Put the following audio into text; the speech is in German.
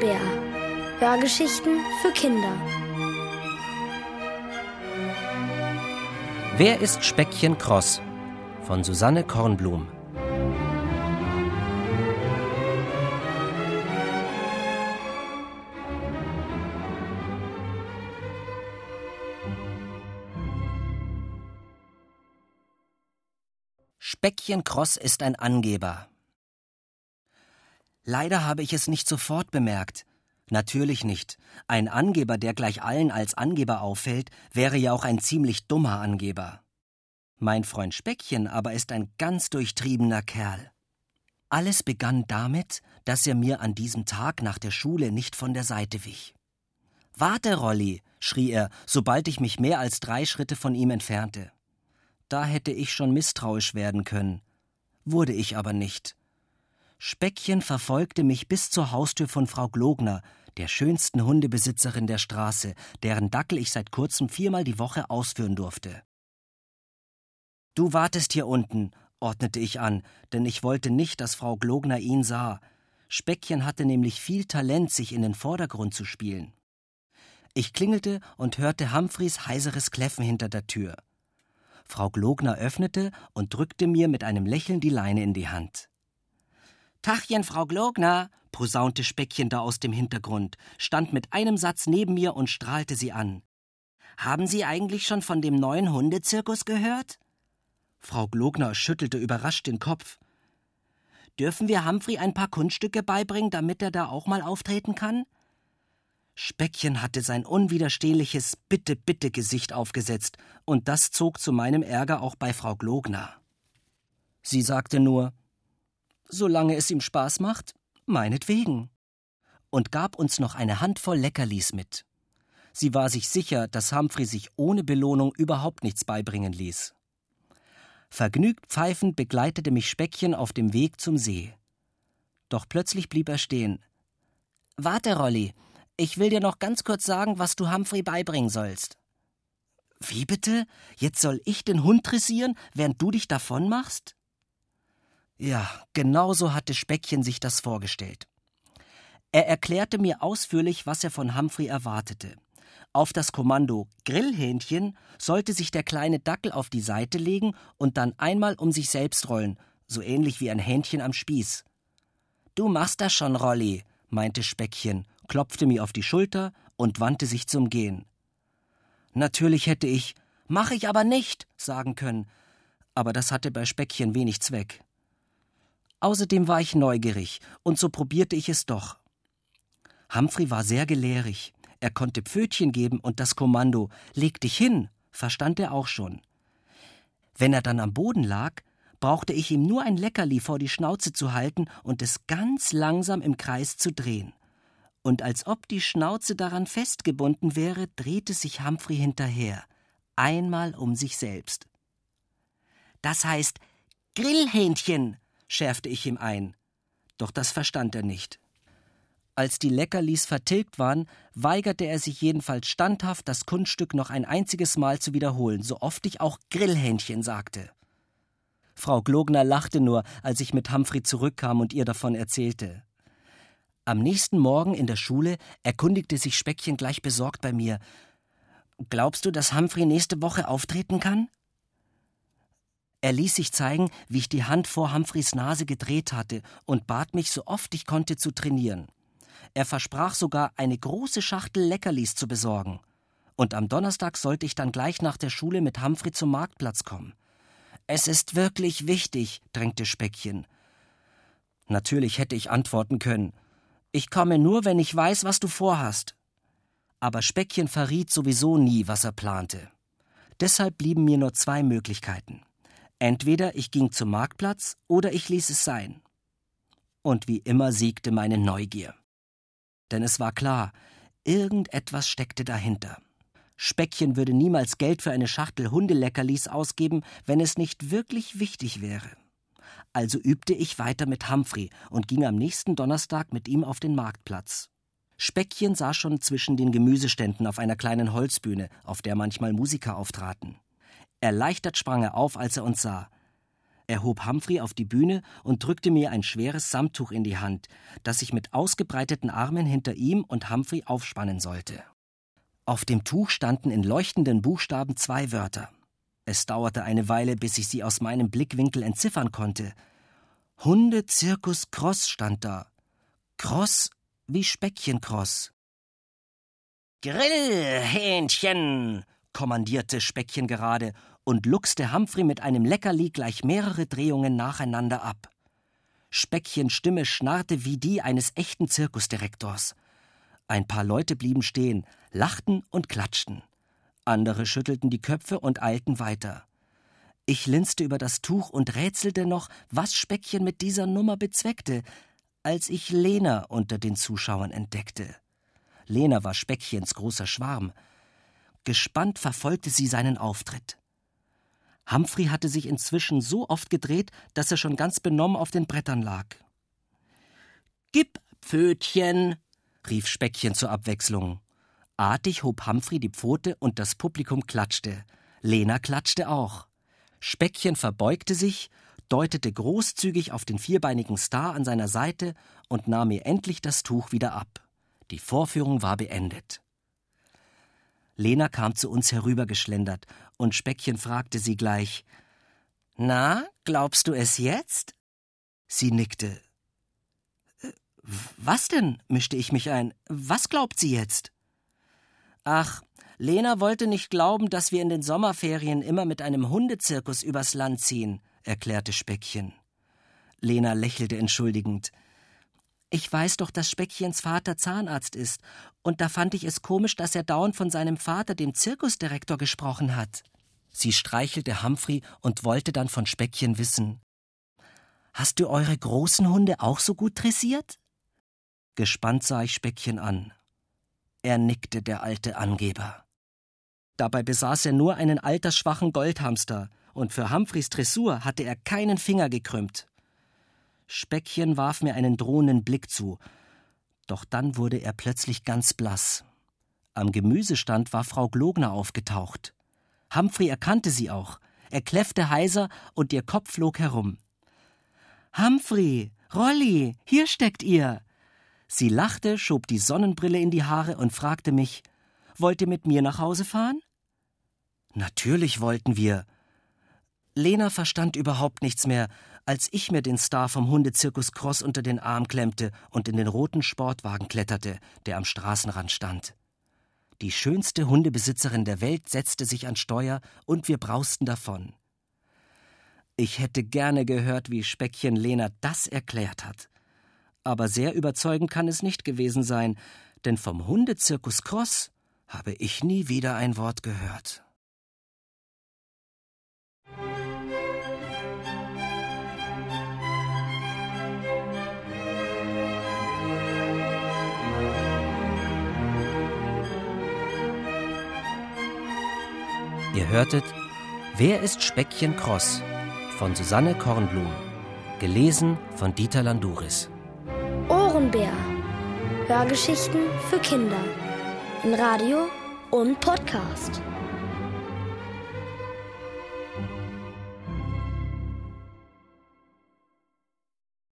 Bär. Hörgeschichten für Kinder. Wer ist Speckchen Kross? Von Susanne Kornblum. Speckchen Kross ist ein Angeber. Leider habe ich es nicht sofort bemerkt. Natürlich nicht. Ein Angeber, der gleich allen als Angeber auffällt, wäre ja auch ein ziemlich dummer Angeber. Mein Freund Speckchen aber ist ein ganz durchtriebener Kerl. Alles begann damit, dass er mir an diesem Tag nach der Schule nicht von der Seite wich. Warte, Rolli, schrie er, sobald ich mich mehr als drei Schritte von ihm entfernte. Da hätte ich schon misstrauisch werden können. Wurde ich aber nicht. Speckchen verfolgte mich bis zur Haustür von Frau Glogner, der schönsten Hundebesitzerin der Straße, deren Dackel ich seit kurzem viermal die Woche ausführen durfte. Du wartest hier unten, ordnete ich an, denn ich wollte nicht, dass Frau Glogner ihn sah. Speckchen hatte nämlich viel Talent, sich in den Vordergrund zu spielen. Ich klingelte und hörte Humphreys heiseres Kläffen hinter der Tür. Frau Glogner öffnete und drückte mir mit einem Lächeln die Leine in die Hand. Tachchen, Frau Glogner, posaunte Speckchen da aus dem Hintergrund, stand mit einem Satz neben mir und strahlte sie an. Haben Sie eigentlich schon von dem neuen Hundezirkus gehört? Frau Glogner schüttelte überrascht den Kopf. Dürfen wir Humphrey ein paar Kunststücke beibringen, damit er da auch mal auftreten kann? Speckchen hatte sein unwiderstehliches Bitte, bitte Gesicht aufgesetzt, und das zog zu meinem Ärger auch bei Frau Glogner. Sie sagte nur solange es ihm Spaß macht, meinetwegen. Und gab uns noch eine Handvoll Leckerlis mit. Sie war sich sicher, dass Humphrey sich ohne Belohnung überhaupt nichts beibringen ließ. Vergnügt pfeifend begleitete mich Speckchen auf dem Weg zum See. Doch plötzlich blieb er stehen. Warte, Rolli, ich will dir noch ganz kurz sagen, was du Humphrey beibringen sollst. Wie bitte? Jetzt soll ich den Hund dressieren, während du dich davon machst? Ja, genau so hatte Speckchen sich das vorgestellt. Er erklärte mir ausführlich, was er von Humphrey erwartete. Auf das Kommando Grillhähnchen sollte sich der kleine Dackel auf die Seite legen und dann einmal um sich selbst rollen, so ähnlich wie ein Hähnchen am Spieß. Du machst das schon, Rolli, meinte Speckchen, klopfte mir auf die Schulter und wandte sich zum Gehen. Natürlich hätte ich Mach ich aber nicht sagen können, aber das hatte bei Speckchen wenig Zweck. Außerdem war ich neugierig, und so probierte ich es doch. Humphrey war sehr gelehrig. Er konnte Pfötchen geben und das Kommando Leg dich hin verstand er auch schon. Wenn er dann am Boden lag, brauchte ich ihm nur ein Leckerli vor die Schnauze zu halten und es ganz langsam im Kreis zu drehen. Und als ob die Schnauze daran festgebunden wäre, drehte sich Humphrey hinterher, einmal um sich selbst. Das heißt Grillhähnchen, schärfte ich ihm ein. Doch das verstand er nicht. Als die Leckerlis vertilgt waren, weigerte er sich jedenfalls standhaft, das Kunststück noch ein einziges Mal zu wiederholen, so oft ich auch Grillhähnchen sagte. Frau Glogner lachte nur, als ich mit Humphrey zurückkam und ihr davon erzählte. Am nächsten Morgen in der Schule erkundigte sich Speckchen gleich besorgt bei mir. Glaubst du, dass Humphrey nächste Woche auftreten kann? Er ließ sich zeigen, wie ich die Hand vor Humphreys Nase gedreht hatte und bat mich, so oft ich konnte, zu trainieren. Er versprach sogar, eine große Schachtel Leckerlis zu besorgen. Und am Donnerstag sollte ich dann gleich nach der Schule mit Humphrey zum Marktplatz kommen. Es ist wirklich wichtig, drängte Speckchen. Natürlich hätte ich antworten können. Ich komme nur, wenn ich weiß, was du vorhast. Aber Speckchen verriet sowieso nie, was er plante. Deshalb blieben mir nur zwei Möglichkeiten. Entweder ich ging zum Marktplatz oder ich ließ es sein. Und wie immer siegte meine Neugier. Denn es war klar, irgendetwas steckte dahinter. Speckchen würde niemals Geld für eine Schachtel Hundeleckerlis ausgeben, wenn es nicht wirklich wichtig wäre. Also übte ich weiter mit Humphrey und ging am nächsten Donnerstag mit ihm auf den Marktplatz. Speckchen saß schon zwischen den Gemüseständen auf einer kleinen Holzbühne, auf der manchmal Musiker auftraten. Erleichtert sprang er auf, als er uns sah. Er hob Humphrey auf die Bühne und drückte mir ein schweres Samttuch in die Hand, das ich mit ausgebreiteten Armen hinter ihm und Humphrey aufspannen sollte. Auf dem Tuch standen in leuchtenden Buchstaben zwei Wörter. Es dauerte eine Weile, bis ich sie aus meinem Blickwinkel entziffern konnte. Hunde Zirkus Cross stand da. Cross wie Speckchencross. Grillhähnchen, kommandierte Speckchen gerade und luchste Humphrey mit einem Leckerli gleich mehrere Drehungen nacheinander ab. Speckchens Stimme schnarrte wie die eines echten Zirkusdirektors. Ein paar Leute blieben stehen, lachten und klatschten. Andere schüttelten die Köpfe und eilten weiter. Ich linste über das Tuch und rätselte noch, was Speckchen mit dieser Nummer bezweckte, als ich Lena unter den Zuschauern entdeckte. Lena war Speckchens großer Schwarm. Gespannt verfolgte sie seinen Auftritt. Humphrey hatte sich inzwischen so oft gedreht, dass er schon ganz benommen auf den Brettern lag. Gib, Pfötchen, rief Speckchen zur Abwechslung. Artig hob Humphrey die Pfote und das Publikum klatschte. Lena klatschte auch. Speckchen verbeugte sich, deutete großzügig auf den vierbeinigen Star an seiner Seite und nahm mir endlich das Tuch wieder ab. Die Vorführung war beendet. Lena kam zu uns herübergeschlendert, und Speckchen fragte sie gleich Na, glaubst du es jetzt? Sie nickte. Äh, was denn? mischte ich mich ein. Was glaubt sie jetzt? Ach, Lena wollte nicht glauben, dass wir in den Sommerferien immer mit einem Hundezirkus übers Land ziehen, erklärte Speckchen. Lena lächelte entschuldigend. Ich weiß doch, dass Speckchens Vater Zahnarzt ist, und da fand ich es komisch, dass er dauernd von seinem Vater, dem Zirkusdirektor, gesprochen hat. Sie streichelte Humphrey und wollte dann von Speckchen wissen. Hast du eure großen Hunde auch so gut dressiert? Gespannt sah ich Speckchen an. Er nickte, der alte Angeber. Dabei besaß er nur einen altersschwachen Goldhamster, und für Humphreys Dressur hatte er keinen Finger gekrümmt. Speckchen warf mir einen drohenden Blick zu. Doch dann wurde er plötzlich ganz blass. Am Gemüsestand war Frau Glogner aufgetaucht. Humphrey erkannte sie auch. Er kläffte heiser und ihr Kopf flog herum. Humphrey, Rolli, hier steckt ihr. Sie lachte, schob die Sonnenbrille in die Haare und fragte mich: Wollt ihr mit mir nach Hause fahren? Natürlich wollten wir. Lena verstand überhaupt nichts mehr, als ich mir den Star vom Hundezirkus Cross unter den Arm klemmte und in den roten Sportwagen kletterte, der am Straßenrand stand. Die schönste Hundebesitzerin der Welt setzte sich an Steuer und wir brausten davon. Ich hätte gerne gehört, wie Speckchen Lena das erklärt hat. Aber sehr überzeugend kann es nicht gewesen sein, denn vom Hundezirkus Cross habe ich nie wieder ein Wort gehört. Ihr hörtet Wer ist Speckchen Cross von Susanne Kornblum, gelesen von Dieter Landuris. Ohrenbär. Hörgeschichten für Kinder. In Radio und Podcast.